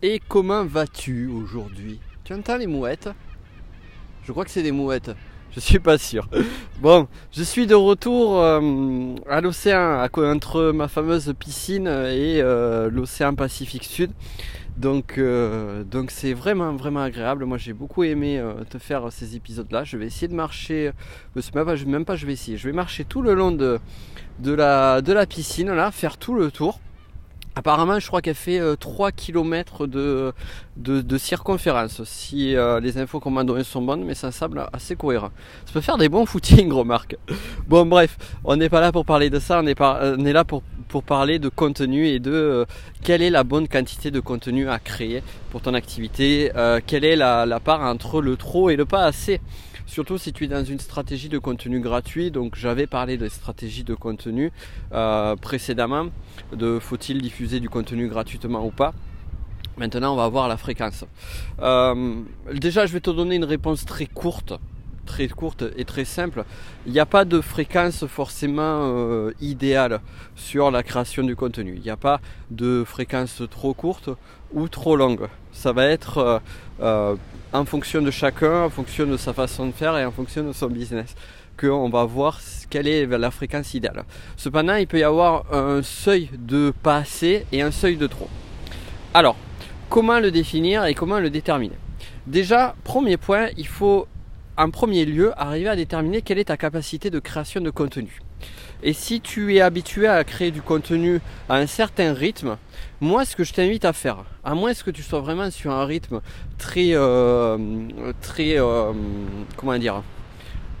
Et comment vas-tu aujourd'hui? Tu entends les mouettes? Je crois que c'est des mouettes. Je suis pas sûr. Bon, je suis de retour euh, à l'océan, entre ma fameuse piscine et euh, l'océan Pacifique Sud. Donc, euh, donc c'est vraiment vraiment agréable. Moi, j'ai beaucoup aimé te faire ces épisodes-là. Je vais essayer de marcher. Même pas, même pas, je vais essayer. Je vais marcher tout le long de, de la de la piscine là, faire tout le tour. Apparemment, je crois qu'elle fait 3 euh, km de, circonférence, si euh, les infos qu'on m'a données sont bonnes, mais ça semble assez cohérent. Ça peut faire des bons footings, remarque. Bon, bref, on n'est pas là pour parler de ça, on est, là pour, parler de contenu et de euh, quelle est la bonne quantité de contenu à créer pour ton activité, quelle est la part entre le trop et le pas assez. Surtout si tu es dans une stratégie de contenu gratuit. Donc j'avais parlé de stratégie de contenu euh, précédemment, de faut-il diffuser du contenu gratuitement ou pas. Maintenant on va voir la fréquence. Euh, déjà je vais te donner une réponse très courte très courte et très simple. Il n'y a pas de fréquence forcément euh, idéale sur la création du contenu. Il n'y a pas de fréquence trop courte ou trop longue. Ça va être euh, euh, en fonction de chacun, en fonction de sa façon de faire et en fonction de son business qu'on va voir quelle est la fréquence idéale. Cependant, il peut y avoir un seuil de pas assez et un seuil de trop. Alors, comment le définir et comment le déterminer? Déjà, premier point, il faut en premier lieu, arriver à déterminer quelle est ta capacité de création de contenu. Et si tu es habitué à créer du contenu à un certain rythme, moi ce que je t'invite à faire, à moins que tu sois vraiment sur un rythme très, euh, très, euh, comment dire,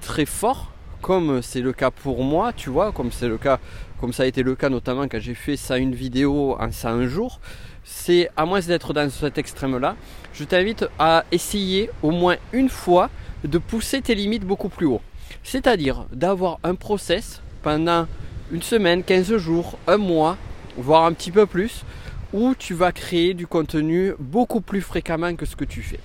très fort, comme c'est le cas pour moi, tu vois, comme c'est le cas, comme ça a été le cas notamment quand j'ai fait ça une vidéo en ça un jour, c'est à moins d'être dans cet extrême-là, je t'invite à essayer au moins une fois de pousser tes limites beaucoup plus haut. C'est-à-dire d'avoir un process pendant une semaine, 15 jours, un mois, voire un petit peu plus, où tu vas créer du contenu beaucoup plus fréquemment que ce que tu fais.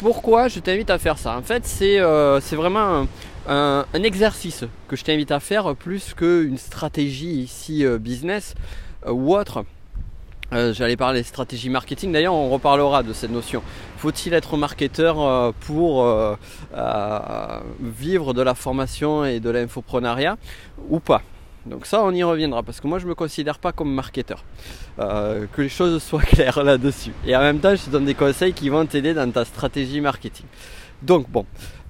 Pourquoi je t'invite à faire ça? En fait, c'est euh, vraiment un, exercice que je t'invite à faire plus qu'une stratégie ici euh, business euh, ou autre. Euh, j'allais parler stratégie marketing. D'ailleurs, on reparlera de cette notion. Faut-il être marketeur pour vivre de la formation et de l'infoprenariat ou pas? Donc ça, on y reviendra parce que moi, je me considère pas comme marketeur. que les choses soient claires là-dessus. Et en même temps, je te donne des conseils qui vont t'aider dans ta stratégie marketing. Donc bon,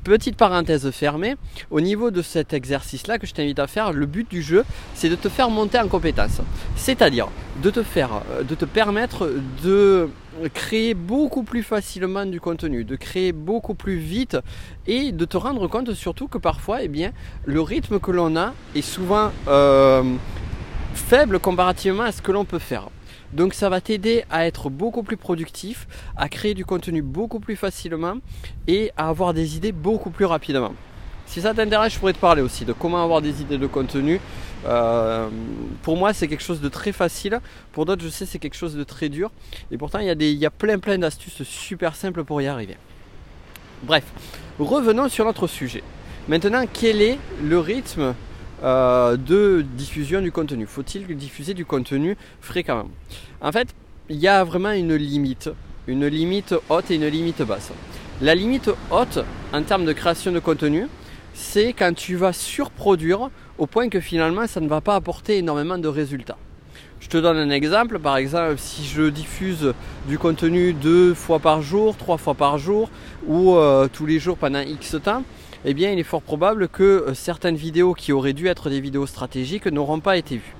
Petite parenthèse fermée, au niveau de cet exercice-là que je t'invite à faire, le but du jeu, c'est de te faire monter en compétence. C'est-à-dire de te faire, euh, de te permettre de créer beaucoup plus facilement du contenu, de créer beaucoup plus vite et de te rendre compte surtout que parfois, eh bien, le rythme que l'on a est souvent euh, faible comparativement à ce que l'on peut faire. Donc ça va t'aider à être beaucoup plus productif, à créer du contenu beaucoup plus facilement et à avoir des idées beaucoup plus rapidement. Si ça t'intéresse, je pourrais te parler aussi de comment avoir des idées de contenu. Euh, pour moi, c'est quelque chose de très facile. Pour d'autres, je sais, c'est quelque chose de très dur. Et pourtant, il y a, des, il y a plein plein d'astuces super simples pour y arriver. Bref, revenons sur notre sujet. Maintenant, quel est le rythme euh, de diffusion du contenu Faut-il diffuser du contenu fréquemment? En fait, il y a vraiment une limite, une limite haute et une limite basse. La limite haute en termes de création de contenu, c'est quand tu vas surproduire au point que finalement ça ne va pas apporter énormément de résultats. Je te donne un exemple, par exemple si je diffuse du contenu deux fois par jour, trois fois par jour ou euh, tous les jours pendant X temps, eh bien il est fort probable que euh, certaines vidéos qui auraient dû être des vidéos stratégiques n'auront pas été vues.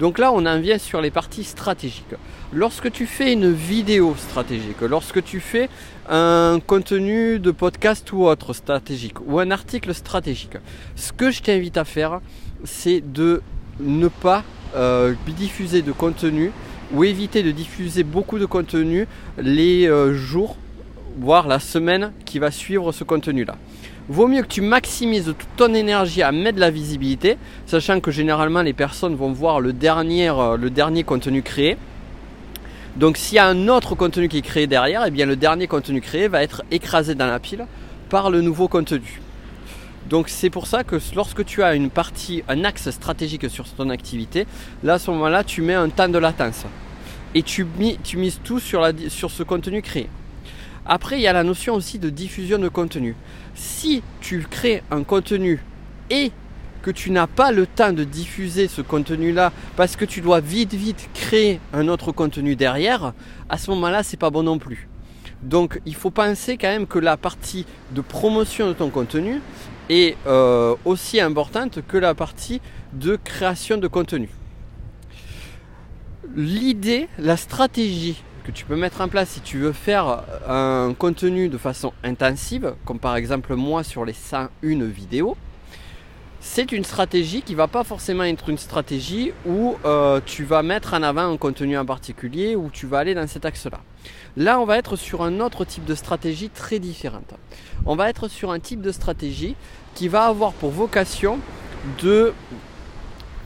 Donc là, on en vient sur les parties stratégiques. Lorsque tu fais une vidéo stratégique, lorsque tu fais un contenu de podcast ou autre stratégique, ou un article stratégique, ce que je t'invite à faire, c'est de ne pas euh, diffuser de contenu ou éviter de diffuser beaucoup de contenu les euh, jours, voire la semaine qui va suivre ce contenu-là vaut mieux que tu maximises toute ton énergie à mettre de la visibilité, sachant que généralement les personnes vont voir le dernier, euh, le dernier contenu créé. Donc s'il y a un autre contenu qui est créé derrière, eh bien le dernier contenu créé va être écrasé dans la pile par le nouveau contenu. Donc c'est pour ça que lorsque tu as une partie, un axe stratégique sur ton activité, là à ce moment-là tu mets un temps de latence. et tu, mises tout sur, sur ce contenu créé. Après, il y a la notion aussi de diffusion de contenu. Si tu crées un contenu et que tu n'as pas le temps de diffuser ce contenu-là parce que tu dois vite vite créer un autre contenu derrière, à ce moment-là, c'est pas bon non plus. Donc, il faut penser quand même que la partie de promotion de ton contenu est euh, aussi importante que la partie de création de contenu. L'idée, la stratégie tu peux mettre en place si tu veux faire un contenu de façon intensive, comme par exemple moi sur les 101 vidéos, c'est une stratégie qui va pas forcément être une stratégie où euh, tu vas mettre en avant un contenu en particulier, où tu vas aller dans cet axe-là. Là, on va être sur un autre type de stratégie très différente. On va être sur un type de stratégie qui va avoir pour vocation de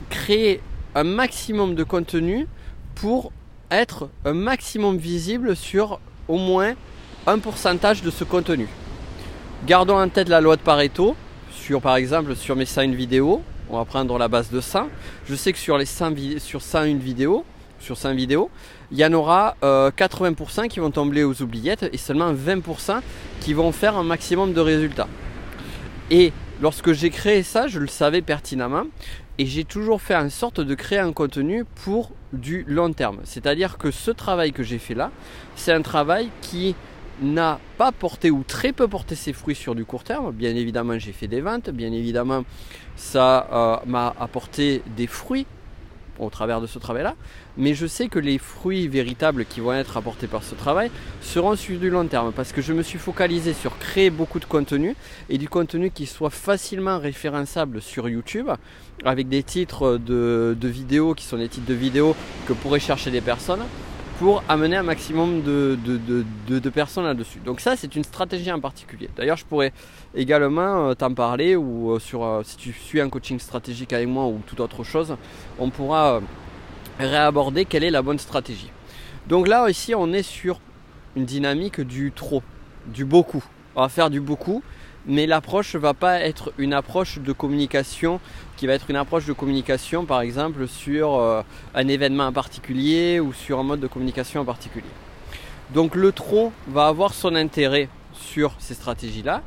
créer un maximum de contenu pour être un maximum visible sur au moins un pourcentage de ce contenu. Gardons en tête la loi de Pareto. Sur, par exemple, sur mes 101 vidéos, on va prendre la base de 100. Je sais que sur les 100, sur 101 vidéos, sur 100 vidéos, il y en aura 80% euh, qui vont tomber aux oubliettes et seulement 20% qui vont faire un maximum de résultats. Et lorsque j'ai créé ça, je le savais pertinemment et j'ai toujours fait en sorte de créer un contenu pour du long terme. C'est-à-dire que ce travail que j'ai fait là, c'est un travail qui n'a pas porté ou très peu porté ses fruits sur du court terme. Bien évidemment, j'ai fait des ventes, bien évidemment, ça euh, m'a apporté des fruits au travers de ce travail-là, mais je sais que les fruits véritables qui vont être apportés par ce travail seront sur du long terme parce que je me suis focalisé sur créer beaucoup de contenu et du contenu qui soit facilement référençable sur YouTube avec des titres de, vidéos qui sont des titres de vidéos que pourraient chercher des personnes pour amener un maximum de, personnes là-dessus. Donc ça, c'est une stratégie en particulier. D'ailleurs, je pourrais également euh, t'en parler ou euh, sur euh, si tu suis un coaching stratégique avec moi ou toute autre chose, on pourra réaborder quelle est la bonne stratégie. Donc là ici on est sur une dynamique du trop, du beaucoup. On va faire du beaucoup, mais l'approche va pas être une approche de communication qui va être une approche de communication par exemple sur un événement en particulier ou sur un mode de communication en particulier. Donc le trop va avoir son intérêt sur ces stratégies-là,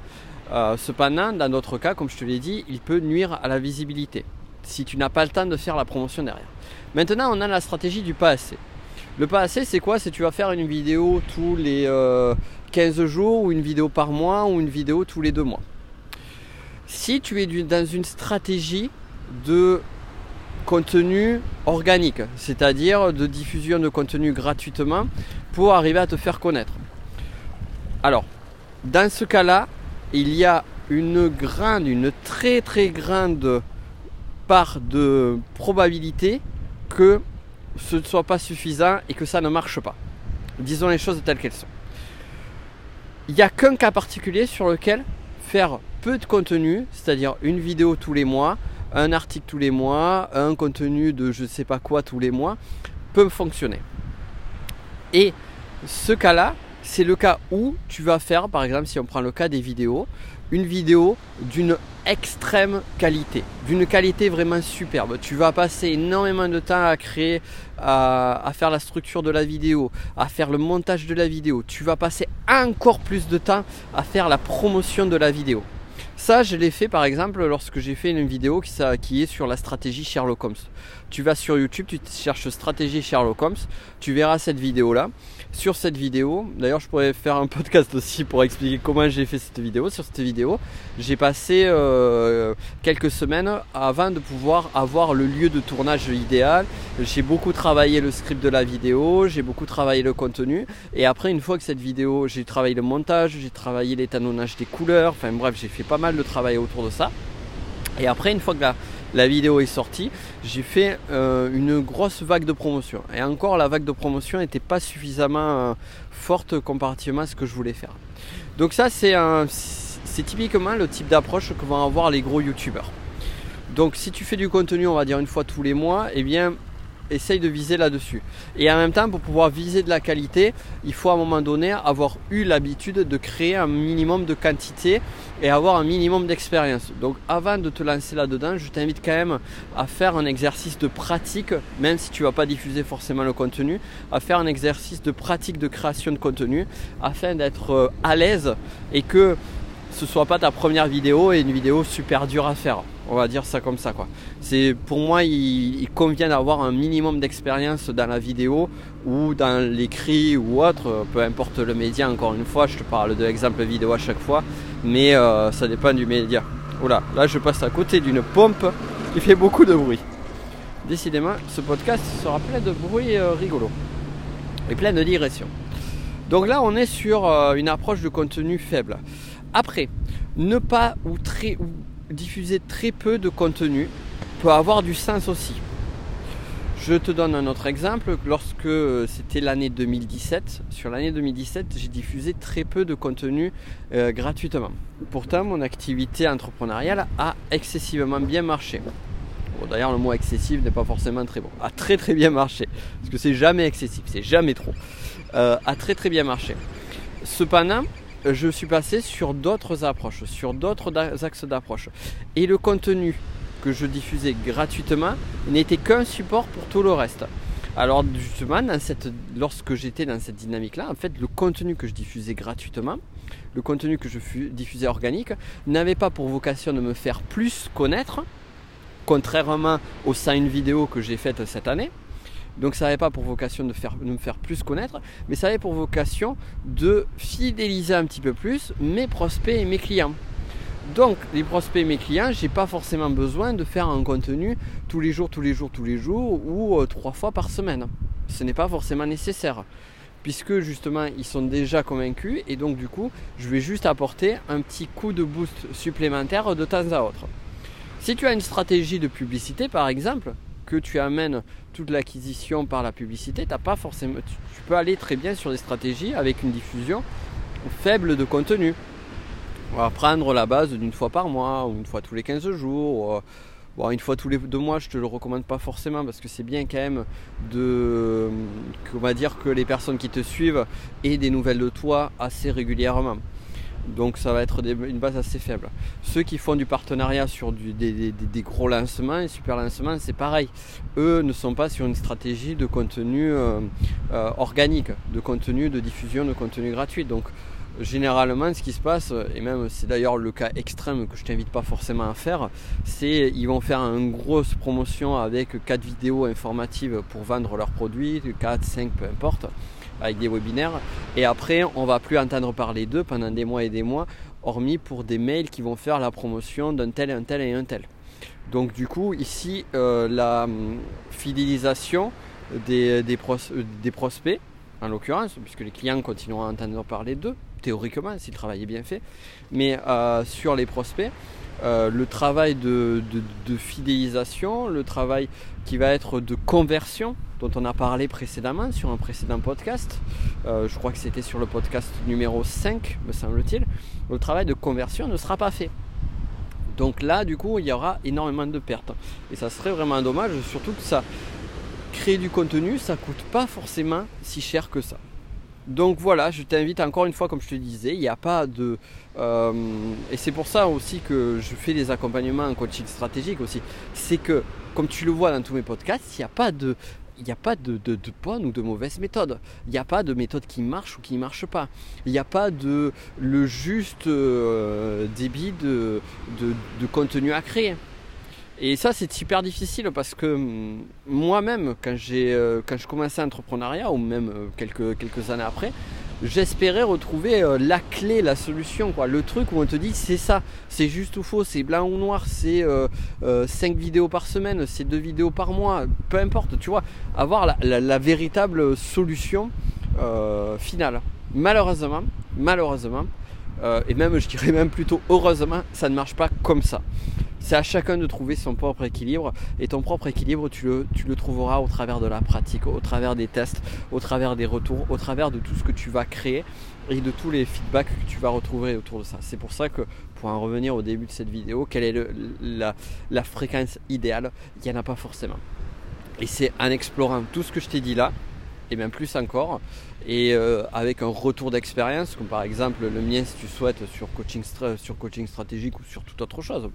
euh, cependant, dans notre cas, comme je te l'ai dit, il peut nuire à la visibilité si tu n'as pas le temps de faire la promotion derrière. Maintenant, on a la stratégie du pas assez. Le pas assez, c'est quoi? C'est tu vas faire une vidéo tous les 15 euh, jours ou une vidéo par mois ou une vidéo tous les deux mois? Si tu es dans une stratégie de contenu organique, c'est-à-dire de diffusion de contenu gratuitement pour arriver à te faire connaître. Alors, dans ce cas-là, il y a une grande, une très très grande part de probabilité que ce ne soit pas suffisant et que ça ne marche pas. Disons les choses telles qu'elles sont. Il n'y a qu'un cas particulier sur lequel faire peu de contenu, c'est-à-dire une vidéo tous les mois, un article tous les mois, un contenu de je ne sais pas quoi tous les mois, peut fonctionner. Et ce cas-là, c'est le cas où tu vas faire, par exemple, si on prend le cas des vidéos, une vidéo d'une extrême qualité, d'une qualité vraiment superbe. Tu vas passer énormément de temps à créer, à, faire la structure de la vidéo, à faire le montage de la vidéo. Tu vas passer encore plus de temps à faire la promotion de la vidéo. Ça, je l'ai fait par exemple lorsque j'ai fait une vidéo qui, qui, est sur la stratégie Sherlock Holmes. Tu vas sur YouTube, tu cherches stratégie Sherlock Holmes, tu verras cette vidéo là sur cette vidéo. D'ailleurs, je pourrais faire un podcast aussi pour expliquer comment j'ai fait cette vidéo. Sur cette vidéo, j'ai passé euh, quelques semaines avant de pouvoir avoir le lieu de tournage idéal. J'ai beaucoup travaillé le script de la vidéo, j'ai beaucoup travaillé le contenu. Et après, une fois que cette vidéo, j'ai travaillé le montage, j'ai travaillé l'étalonnage des couleurs. Enfin bref, j'ai fait pas mal de travail autour de ça. Et après, une fois que la, la vidéo est sortie, j'ai fait euh, une grosse vague de promotion. Et encore, la vague de promotion n'était pas suffisamment euh, forte comparativement à ce que je voulais faire. Donc ça, c'est typiquement le type d'approche que vont avoir les gros youtubeurs. Donc si tu fais du contenu, on va dire une fois tous les mois, eh bien essaye de viser là-dessus. Et en même temps, pour pouvoir viser de la qualité, il faut à un moment donné avoir eu l'habitude de créer un minimum de quantité et avoir un minimum d'expérience. Donc avant de te lancer là-dedans, je t'invite quand même à faire un exercice de pratique, même si tu vas pas diffuser forcément le contenu, à faire un exercice de pratique de création de contenu afin d'être euh, à l'aise et que ce soit pas ta première vidéo et une vidéo super dure à faire. On va dire ça comme ça quoi. C'est pour moi il, convient d'avoir un minimum d'expérience dans la vidéo ou dans l'écrit ou autre, peu importe le média encore une fois, je te parle de l'exemple vidéo à chaque fois, mais euh, ça dépend du média. Voilà, là je passe à côté d'une pompe qui fait beaucoup de bruit. Décidément, ce podcast sera plein de bruit euh, rigolo et plein de digressions. Donc là, on est sur euh, une approche de contenu faible. Après, ne pas ou, très, ou diffuser très peu de contenu peut avoir du sens aussi. Je te donne un autre exemple. Lorsque euh, c'était l'année 2017, sur l'année 2017, j'ai diffusé très peu de contenu euh, gratuitement. Pourtant, mon activité entrepreneuriale a excessivement bien marché. D'ailleurs, le mot excessif n'est pas forcément très bon. A très très bien marché. Parce que c'est jamais excessif, c'est jamais trop. Euh, a très très bien marché. Cependant, je suis passé sur d'autres approches, sur d'autres axes d'approche. Et le contenu que je diffusais gratuitement n'était qu'un support pour tout le reste. Alors justement, lorsque j'étais dans cette dynamique-là, en fait, le contenu que je diffusais gratuitement, le contenu que je diffusais organique, n'avait pas pour vocation de me faire plus connaître, contrairement au sign vidéo que j'ai fait cette année. Donc ça n'avait pas pour vocation de, faire, de me faire plus connaître, mais ça avait pour vocation de fidéliser un petit peu plus mes prospects et mes clients. Donc, les prospects, mes clients, j'ai pas forcément besoin de faire un contenu tous les jours, tous les jours, tous les jours ou euh, trois fois par semaine. Ce n'est pas forcément nécessaire puisque justement ils sont déjà convaincus et donc du coup je vais juste apporter un petit coup de boost supplémentaire de temps à autre. Si tu as une stratégie de publicité par exemple, que tu amènes toute l'acquisition par la publicité, t'as pas forcément, tu peux aller très bien sur des stratégies avec une diffusion faible de contenu. On prendre la base d'une fois par mois ou une fois tous les 15 jours. Bon, une fois tous les deux mois, je te le recommande pas forcément parce que c'est bien quand même de, on va dire que les personnes qui te suivent aient des nouvelles de toi assez régulièrement. Donc ça va être une base assez faible. Ceux qui font du partenariat sur des, gros lancements et super lancements, c'est pareil. Eux ne sont pas sur une stratégie de contenu euh, euh, organique, de contenu de diffusion de contenu gratuit. Donc généralement ce qui se passe, et même c'est d'ailleurs le cas extrême que je t'invite pas forcément à faire, c'est ils vont faire une grosse promotion avec 4 vidéos informatives pour vendre leurs produits, 4, 5, peu importe, avec des webinaires, et après on va plus entendre parler d'eux pendant des mois et des mois, hormis pour des mails qui vont faire la promotion d'un tel, un tel et un tel. Donc du coup ici euh, la hum, fidélisation des, des, des prospects en l'occurrence, puisque les clients continueront à entendre parler d'eux, théoriquement, si le travail est bien fait. Mais euh, sur les prospects, euh, le travail de, fidélisation, le travail qui va être de conversion, dont on a parlé précédemment sur un précédent podcast, euh, je crois que c'était sur le podcast numéro 5, me semble-t-il, le travail de conversion ne sera pas fait. Donc là, du coup, il y aura énormément de pertes. Et ça serait vraiment dommage, surtout que ça, créer du contenu, ça coûte pas forcément si cher que ça. Donc voilà, je t'invite encore une fois, comme je te disais, il n'y a pas de... Euh, et c'est pour ça aussi que je fais des accompagnements en coaching stratégique aussi. C'est que, comme tu le vois dans tous mes podcasts, il n'y a pas de... Il n'y a pas de, de, bonne ou de mauvaise méthode. Il n'y a pas de méthode qui marche ou qui ne marche pas. Il n'y a pas de le juste euh, débit de, de contenu à créer. Et ça, c'est super difficile parce que hum, moi-même, quand, euh, quand je commençais l'entrepreneuriat, ou même euh, quelques, quelques années après, j'espérais retrouver euh, la clé, la solution, quoi. Le truc où on te dit c'est ça, c'est juste ou faux, c'est blanc ou noir, c'est 5 vidéos par semaine, c'est 2 vidéos par mois, peu importe, tu vois, avoir la véritable solution finale. Malheureusement, malheureusement, et même je dirais même plutôt heureusement, ça ne marche pas comme ça. C'est à chacun de trouver son propre équilibre. Et ton propre équilibre, tu le, trouveras au travers de la pratique, au travers des tests, au travers des retours, au travers de tout ce que tu vas créer et de tous les feedbacks que tu vas retrouver autour de ça. C'est pour ça que, pour en revenir au début de cette vidéo, quelle est la, fréquence idéale? Il n'y en a pas forcément. Et c'est en explorant tout ce que je t'ai dit là, et bien plus encore, et euh, avec un retour d'expérience, comme par exemple le mien si tu souhaites sur coaching, sur coaching stratégique ou sur toute autre chose,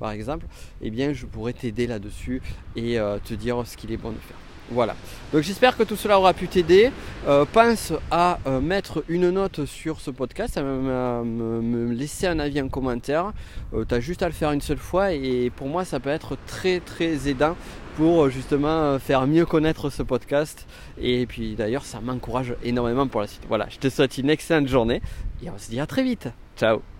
par exemple, eh bien je pourrais t'aider là-dessus et euh, te dire ce qu'il est bon de faire. Voilà. Donc j'espère que tout cela aura pu t'aider. Euh, pense à mettre une note sur ce podcast, à me, laisser un avis en commentaire. tu as juste à le faire une seule fois et pour moi ça peut être très très aidant pour justement faire mieux connaître ce podcast. Et puis d'ailleurs, ça m'encourage énormément pour la suite. Voilà, je te souhaite une excellente journée et on se dit à très vite. Ciao